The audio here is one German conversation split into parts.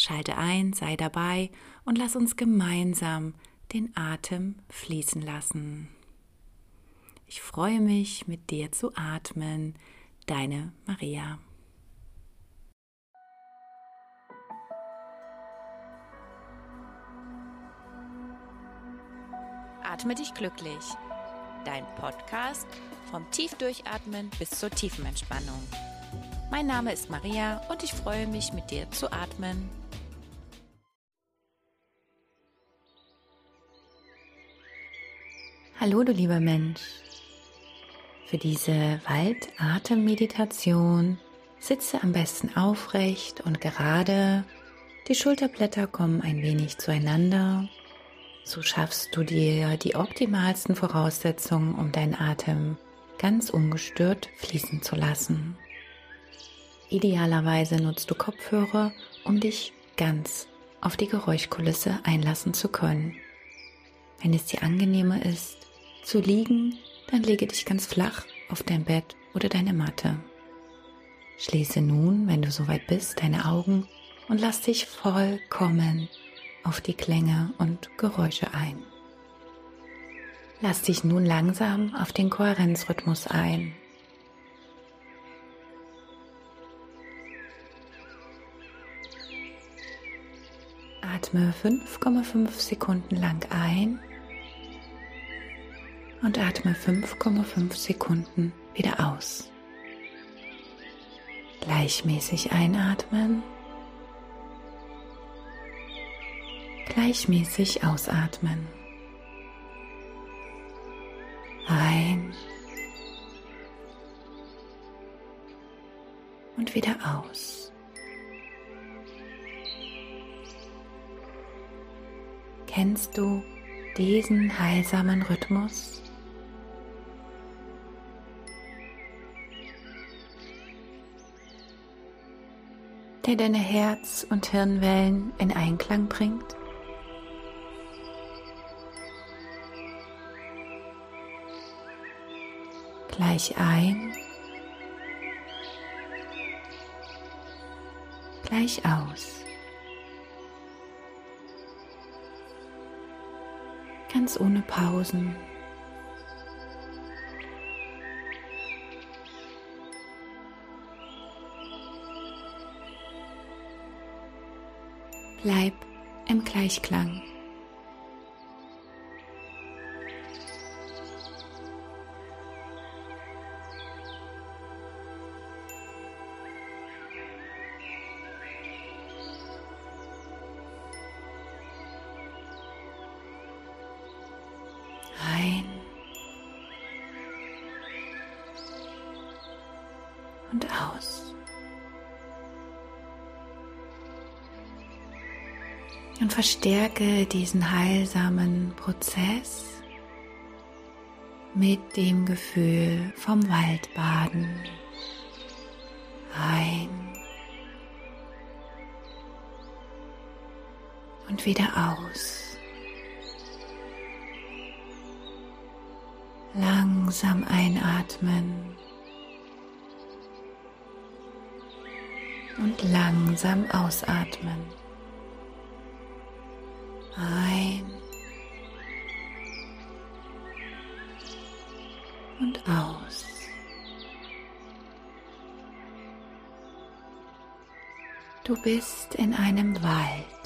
Schalte ein, sei dabei und lass uns gemeinsam den Atem fließen lassen. Ich freue mich, mit dir zu atmen. Deine Maria. Atme dich glücklich. Dein Podcast vom Tiefdurchatmen bis zur tiefen Entspannung. Mein Name ist Maria und ich freue mich, mit dir zu atmen. Hallo du lieber Mensch. Für diese Waldatemmeditation sitze am besten aufrecht und gerade. Die Schulterblätter kommen ein wenig zueinander. So schaffst du dir die optimalsten Voraussetzungen, um deinen Atem ganz ungestört fließen zu lassen. Idealerweise nutzt du Kopfhörer, um dich ganz auf die Geräuschkulisse einlassen zu können. Wenn es dir angenehmer ist, zu liegen, dann lege dich ganz flach auf dein Bett oder deine Matte. Schließe nun, wenn du soweit bist, deine Augen und lass dich vollkommen auf die Klänge und Geräusche ein. Lass dich nun langsam auf den Kohärenzrhythmus ein. Atme 5,5 Sekunden lang ein und atme 5,5 Sekunden wieder aus. Gleichmäßig einatmen, gleichmäßig ausatmen. Ein und wieder aus. Kennst du diesen heilsamen Rhythmus? Der deine Herz- und Hirnwellen in Einklang bringt? Gleich ein, gleich aus. Ganz ohne Pausen. Im Gleichklang. Verstärke diesen heilsamen Prozess mit dem Gefühl vom Waldbaden. Ein und wieder aus. Langsam einatmen und langsam ausatmen. Ein und aus. Du bist in einem Wald.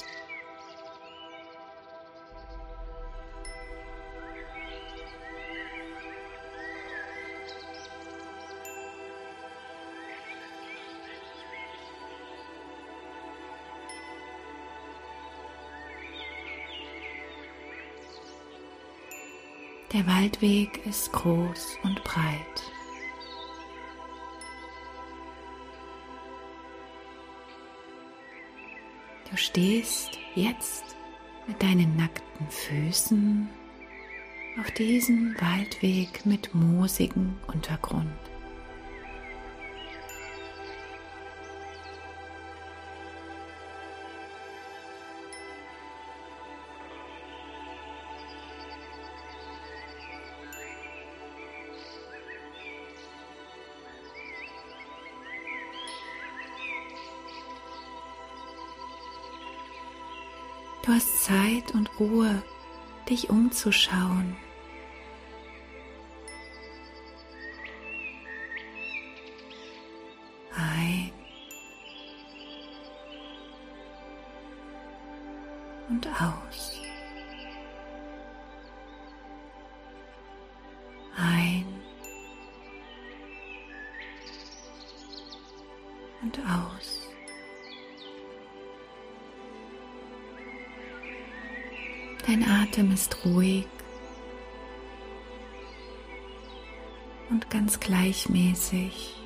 Der Waldweg ist groß und breit. Du stehst jetzt mit deinen nackten Füßen auf diesem Waldweg mit moosigem Untergrund. Ruhe, dich umzuschauen. Ein und aus. Ein und aus. Dein Atem ist ruhig und ganz gleichmäßig.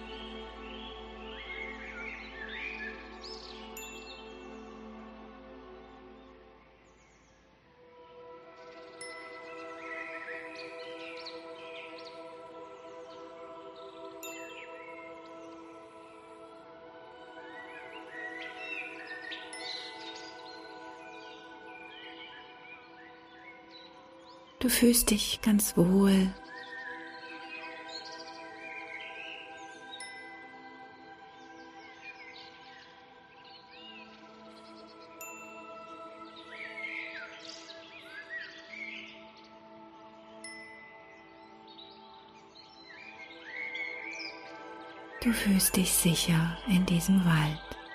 Du fühlst dich ganz wohl. Du fühlst dich sicher in diesem Wald.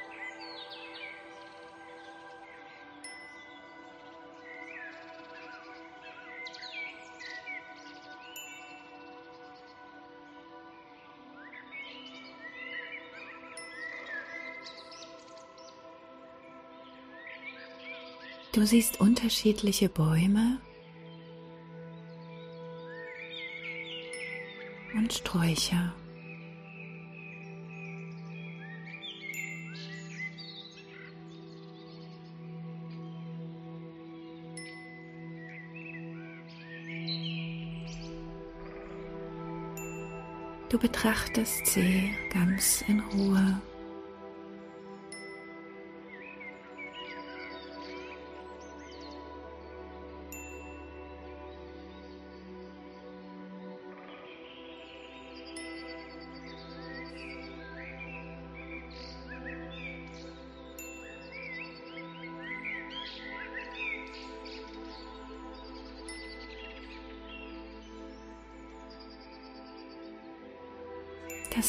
Du siehst unterschiedliche Bäume und Sträucher. Du betrachtest sie ganz in Ruhe.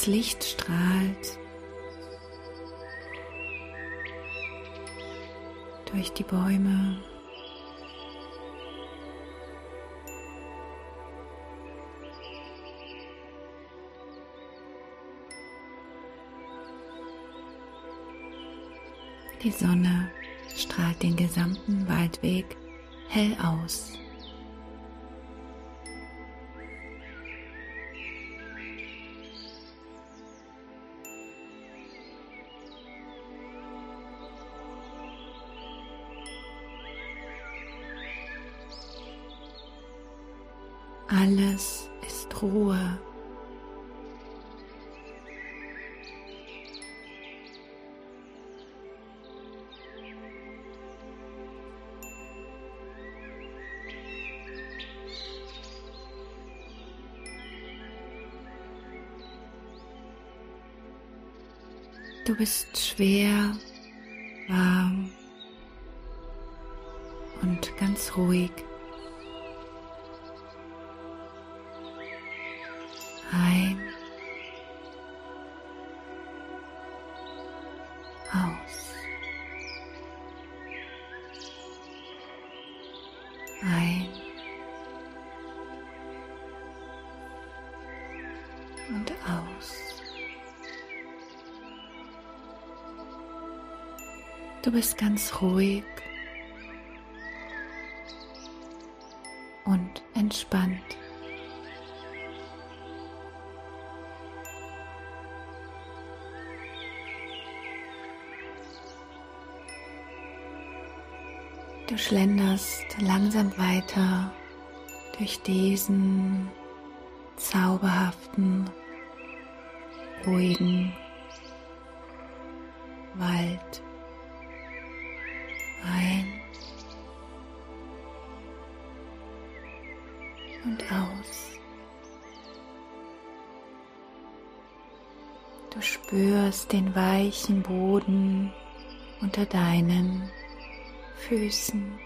Licht strahlt durch die Bäume. Die Sonne strahlt den gesamten Waldweg hell aus. Du bist schwer, warm und ganz ruhig. Bist ganz ruhig und entspannt. Du schlenderst langsam weiter durch diesen zauberhaften, ruhigen Wald spürst den weichen Boden unter deinen Füßen.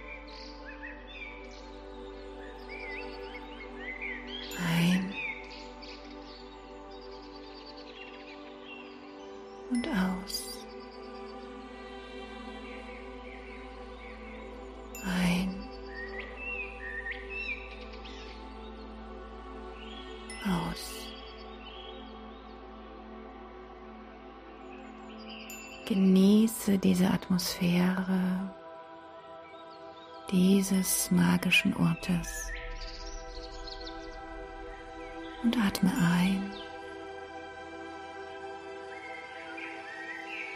Genieße diese Atmosphäre dieses magischen Ortes und atme ein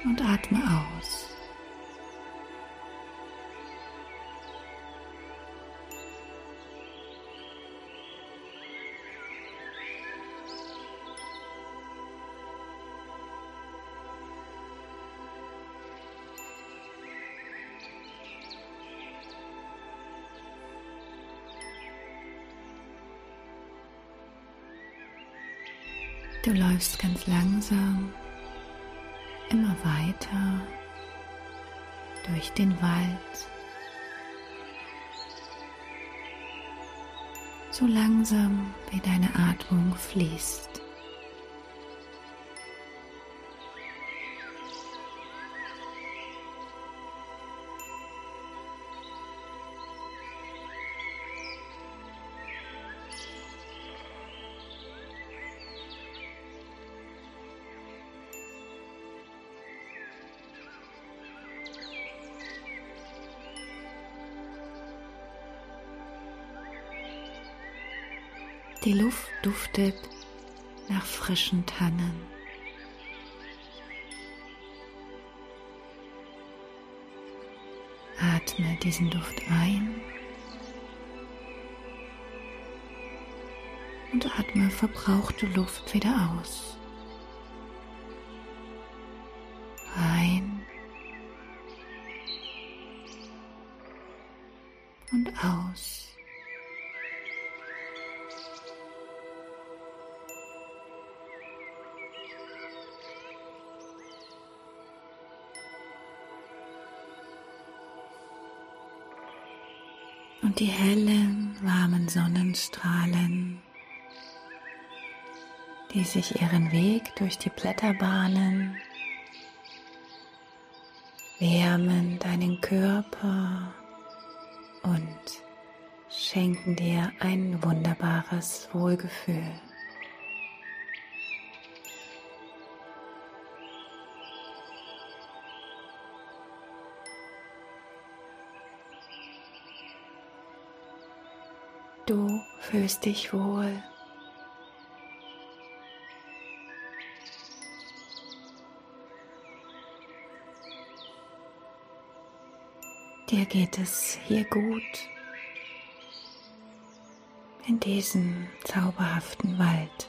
und atme aus. Du läufst ganz langsam immer weiter durch den Wald. So langsam wie deine Atmung fließt. Die Luft duftet nach frischen Tannen. Atme diesen Duft ein und atme verbrauchte Luft wieder aus. Und die hellen, warmen Sonnenstrahlen, die sich ihren Weg durch die Blätter bahnen, wärmen deinen Körper und schenken dir ein wunderbares Wohlgefühl. Fühlst dich wohl. Dir geht es hier gut in diesem zauberhaften Wald.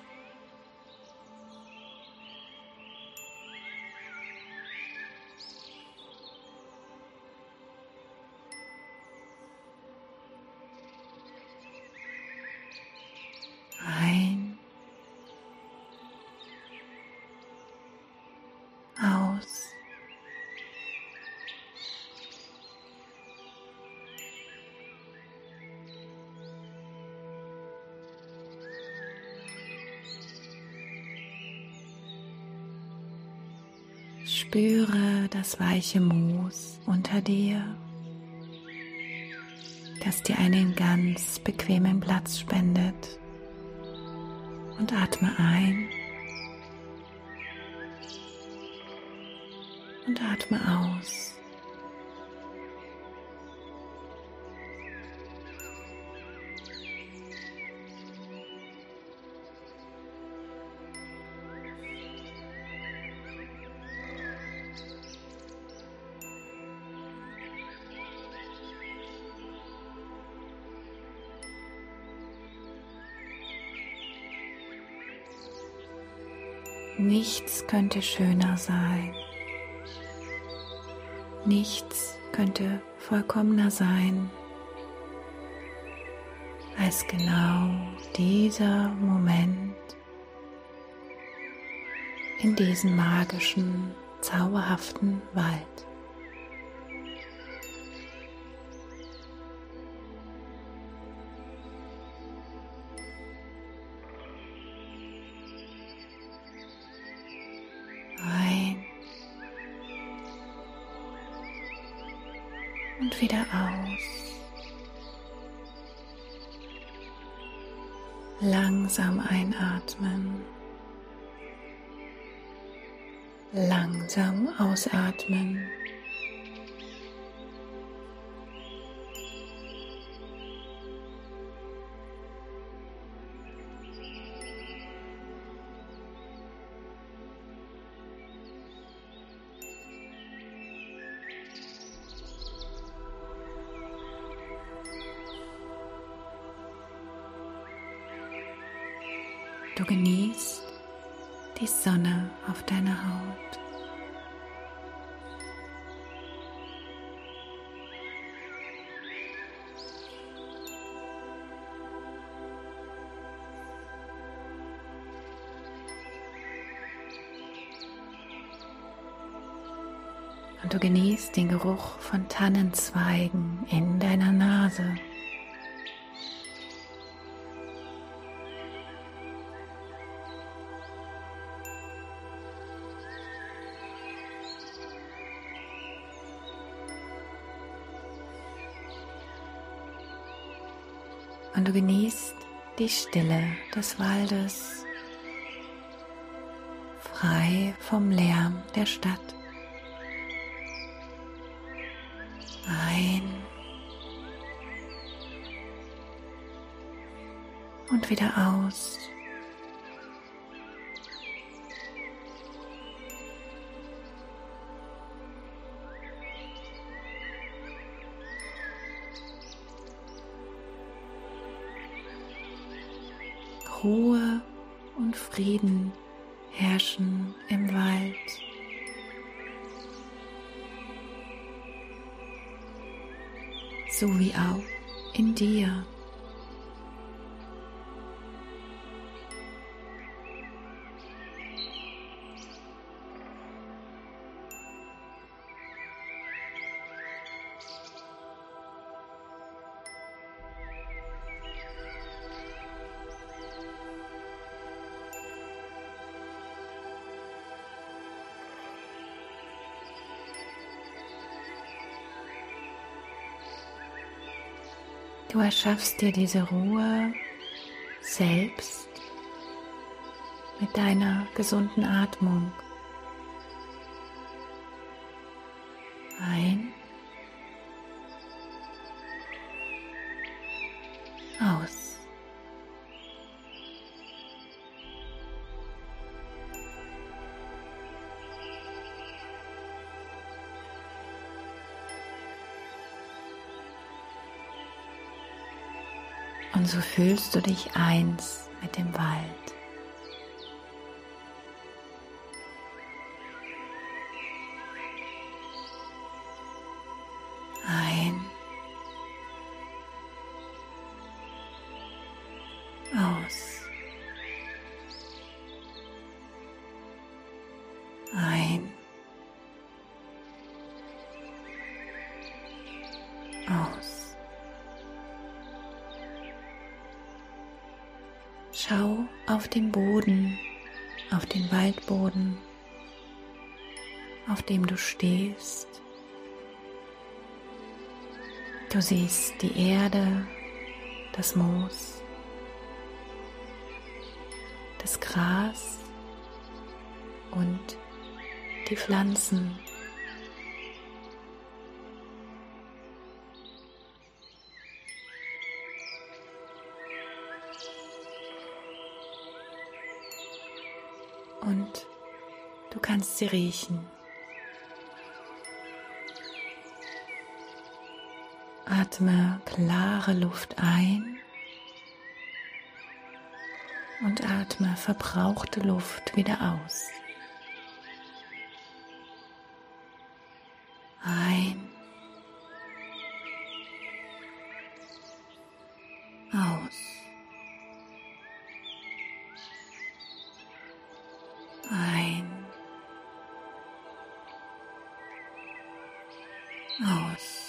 Spüre das weiche Moos unter dir, das dir einen ganz bequemen Platz spendet. Und atme ein und atme aus. Nichts könnte schöner sein. Nichts könnte vollkommener sein als genau dieser Moment in diesem magischen, zauberhaften Wald. Wieder aus. Langsam einatmen. Langsam ausatmen. Genießt den Geruch von Tannenzweigen in deiner Nase. und du genießt die Stille des Waldes, frei vom Lärm der Stadt. Und wieder aus. Ruhe und Frieden herrschen im Wald. So wie auch Du erschaffst dir diese Ruhe selbst mit deiner gesunden Atmung. Und so fühlst du dich eins mit dem Wald. Du siehst die Erde, das Moos, das Gras und die Pflanzen. und du kannst sie riechen. Atme klare Luft ein und atme verbrauchte Luft wieder aus. Ein. Aus. Ein. Aus.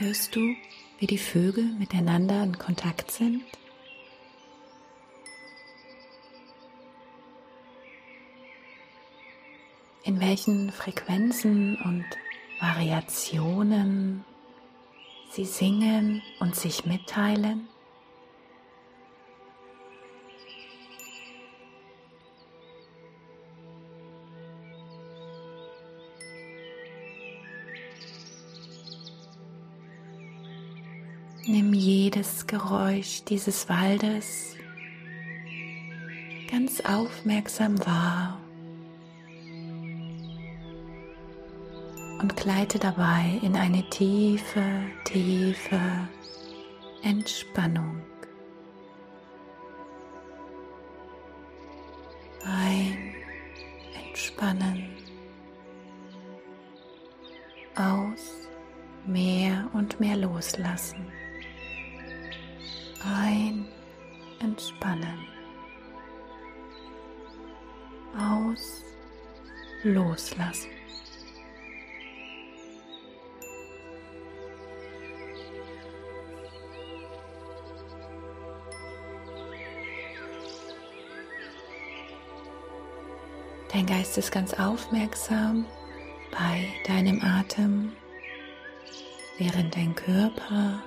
Hörst du, wie die Vögel miteinander in Kontakt sind? In welchen Frequenzen und Variationen sie singen und sich mitteilen? Jedes Geräusch dieses Waldes ganz aufmerksam wahr und gleite dabei in eine tiefe, tiefe Entspannung. Ein Entspannen. Aus, mehr und mehr loslassen ein, entspannen, aus, loslassen. Dein Geist ist ganz aufmerksam bei deinem Atem, während dein Körper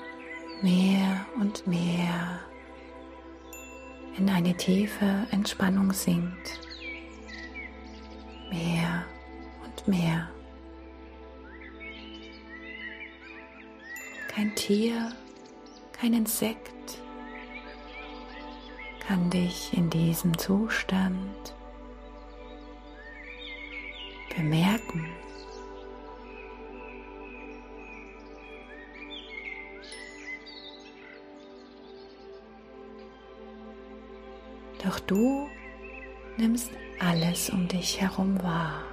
mehr und mehr in eine tiefe Entspannung sinkt. Mehr und mehr. Kein Tier, kein Insekt kann dich in diesem Zustand bemerken. Doch du nimmst alles um dich herum wahr.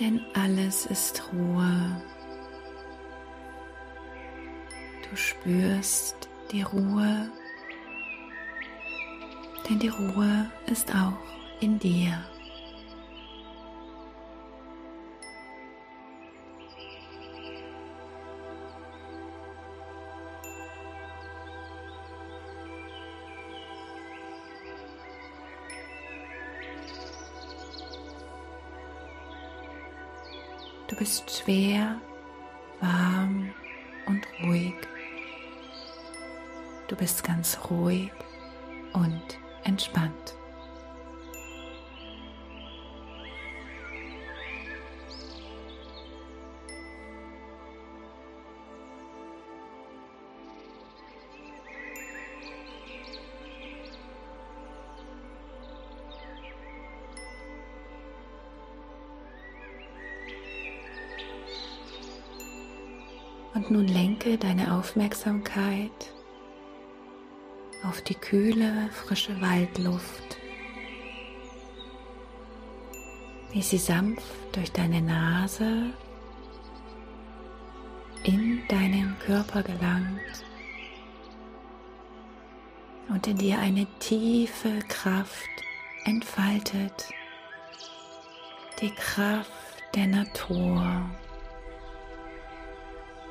Denn alles ist Ruhe. Du spürst die Ruhe, denn die Ruhe ist auch in dir. Bist schwer, warm und ruhig. Du bist ganz ruhig und entspannt. Lenke deine Aufmerksamkeit. Auf die kühle, frische Waldluft, wie sie sanft durch deine Nase in deinen Körper gelangt und in dir eine tiefe Kraft entfaltet, die Kraft der Natur.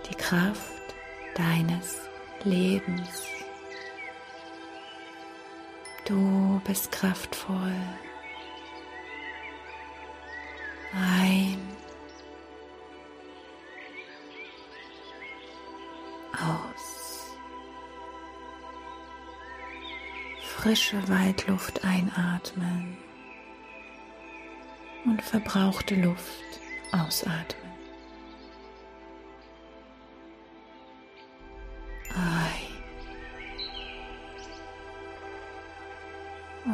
Die Kraft deines Lebens. Du bist kraftvoll. Ein. Aus. Frische Waldluft einatmen und verbrauchte Luft ausatmen.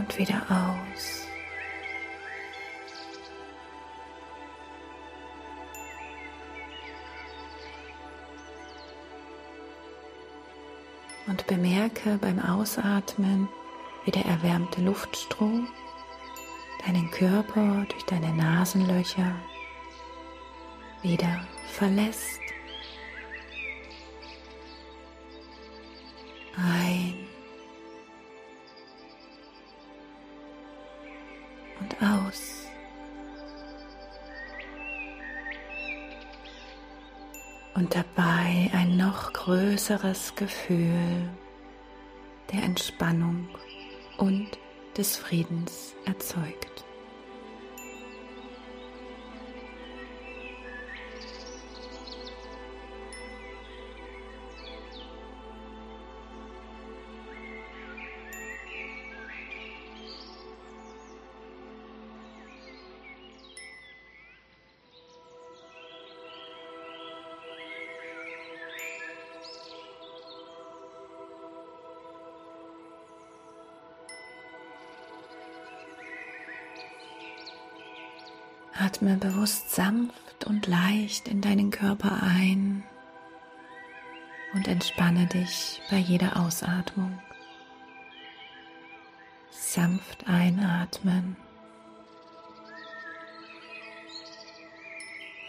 Und wieder aus. Und bemerke beim Ausatmen, wie der erwärmte Luftstrom deinen Körper durch deine Nasenlöcher wieder verlässt. Ein Und dabei ein noch größeres Gefühl der Entspannung und des Friedens erzeugt. Atme bewusst sanft und leicht in deinen Körper ein und entspanne dich bei jeder Ausatmung. Sanft einatmen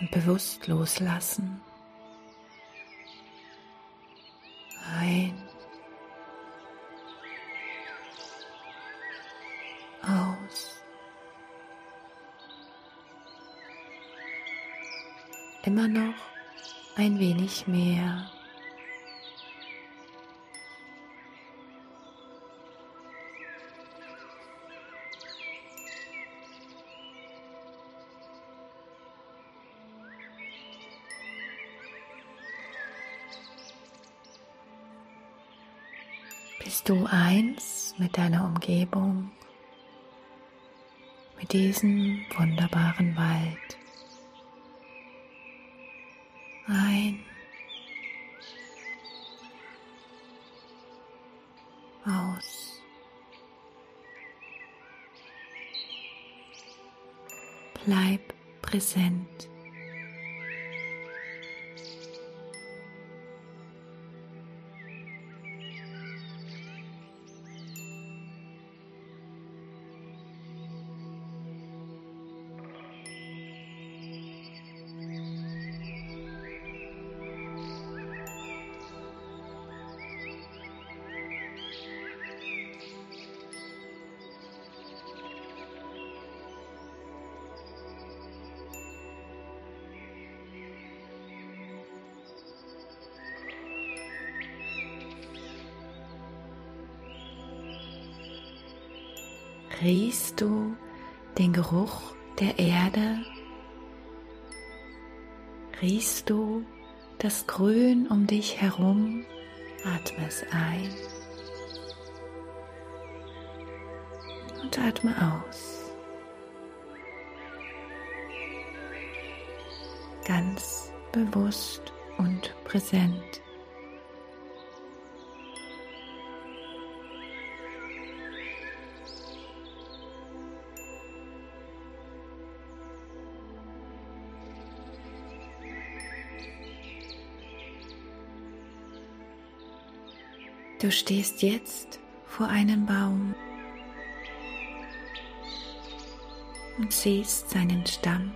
und bewusst loslassen. Ein wenig mehr. Bist du eins mit deiner Umgebung, mit diesem wunderbaren Wald? Ein. Aus. Bleib präsent. Riechst du den Geruch der Erde? Riechst du das Grün um dich herum? Atme es ein und atme aus. Ganz bewusst und präsent. Du stehst jetzt vor einem Baum und siehst seinen Stamm.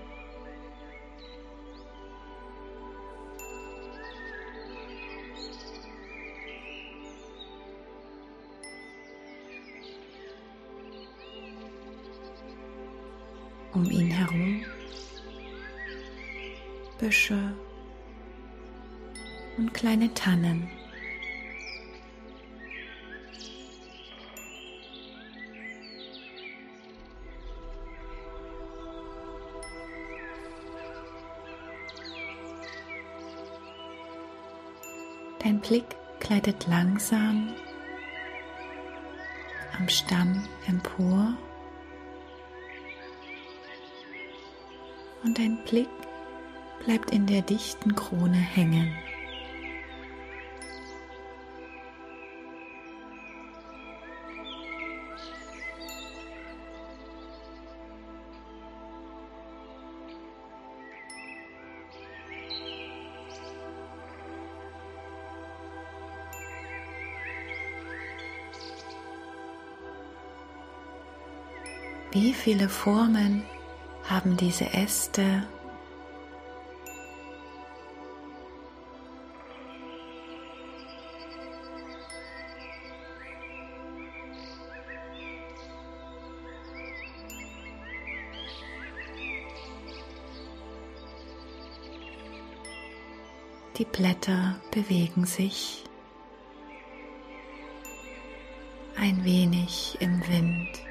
Um ihn herum Büsche, und kleine Tannen. Dein Blick gleitet langsam am Stamm empor und dein Blick bleibt in der dichten Krone hängen. Viele Formen haben diese Äste? Die Blätter bewegen sich ein wenig im Wind.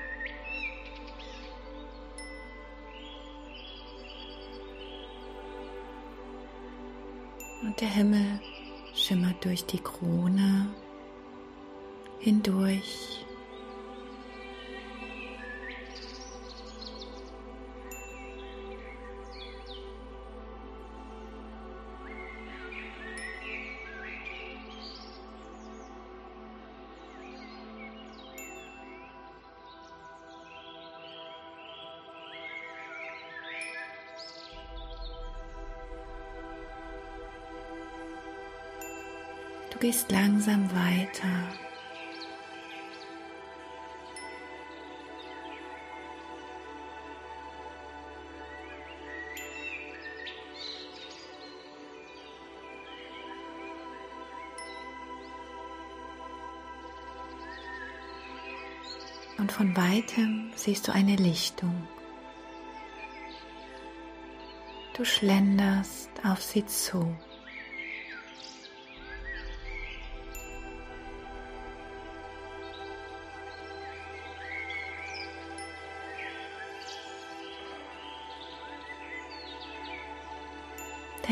Und der Himmel schimmert durch die Krone hindurch. Gehst langsam weiter. Und von weitem siehst du eine Lichtung. Du schlenderst auf sie zu.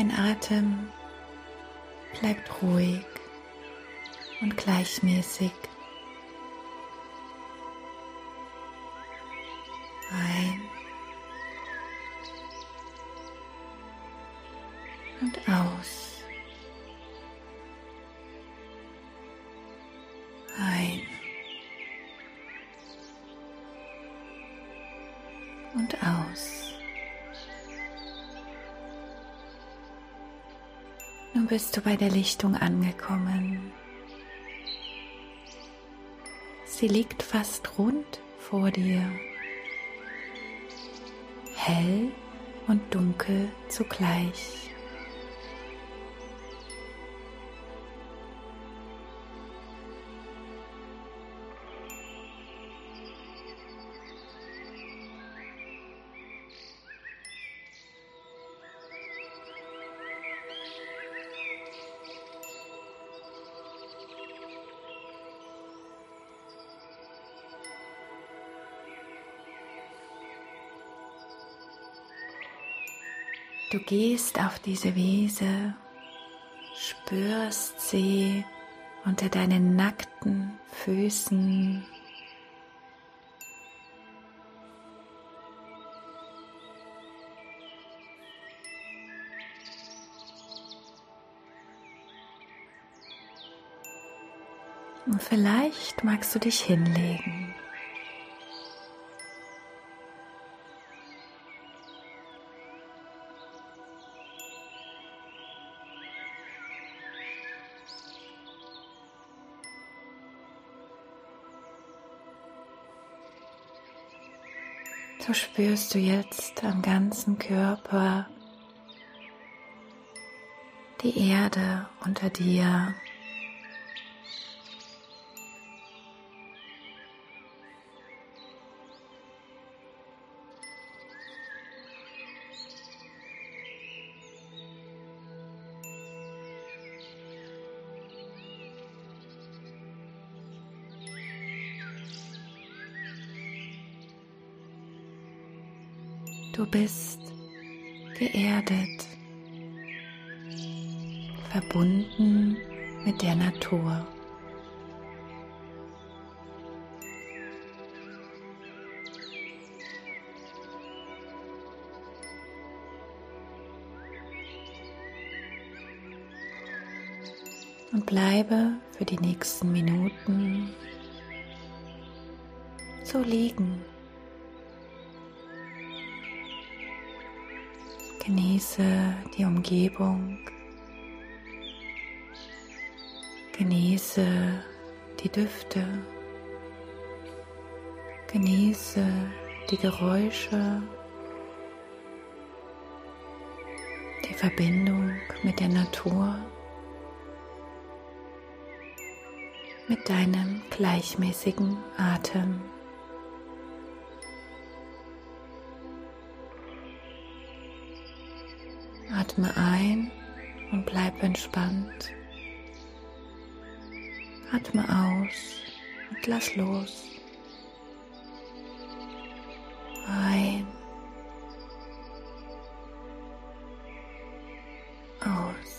Dein Atem bleibt ruhig und gleichmäßig. Ein und aus. Ein und aus. Bist du bei der Lichtung angekommen. Sie liegt fast rund vor dir, hell und dunkel zugleich. Gehst auf diese Wiese, spürst sie unter deinen nackten Füßen. Und vielleicht magst du dich hinlegen. So spürst du jetzt am ganzen Körper die Erde unter dir. Bist geerdet, verbunden mit der Natur. Und bleibe für die nächsten Minuten so liegen. Genieße die Umgebung. Genieße die Düfte. Genieße die Geräusche. Die Verbindung mit der Natur. Mit deinem gleichmäßigen Atem. Atme ein und bleib entspannt. Atme aus und lass los. Ein. Aus.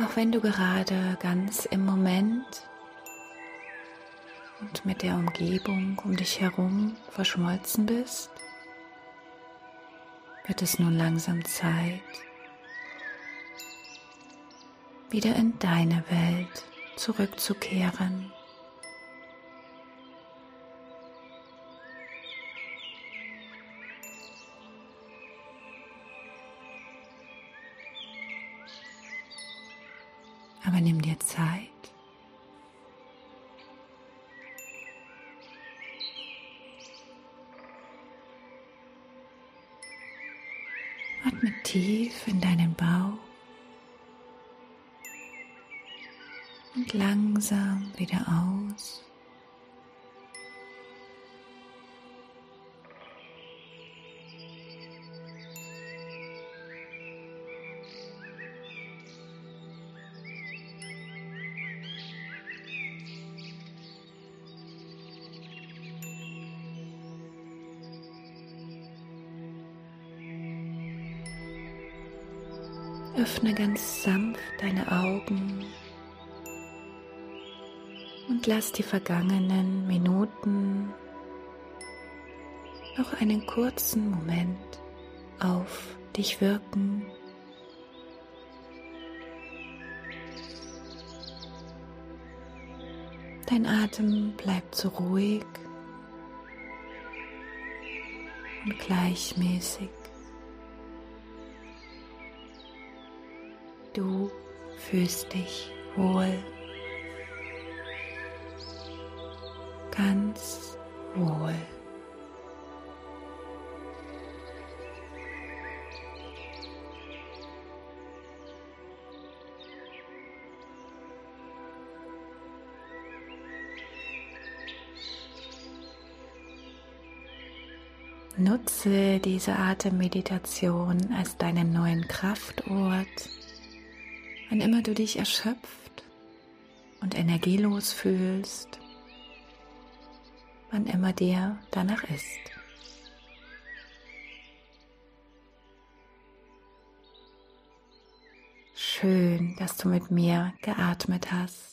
Auch wenn du gerade ganz im Moment und mit der Umgebung um dich herum verschmolzen bist, wird es nun langsam Zeit, wieder in deine Welt zurückzukehren. Nimm dir Zeit. Atme tief in deinen Bauch und langsam wieder aus. Öffne ganz sanft deine Augen und lass die vergangenen Minuten noch einen kurzen Moment auf dich wirken. Dein Atem bleibt so ruhig und gleichmäßig. Du fühlst dich wohl. Ganz wohl. Nutze diese Atemmeditation als deinen neuen Kraftort Wann immer du dich erschöpft und energielos fühlst, wann immer dir danach ist. Schön, dass du mit mir geatmet hast.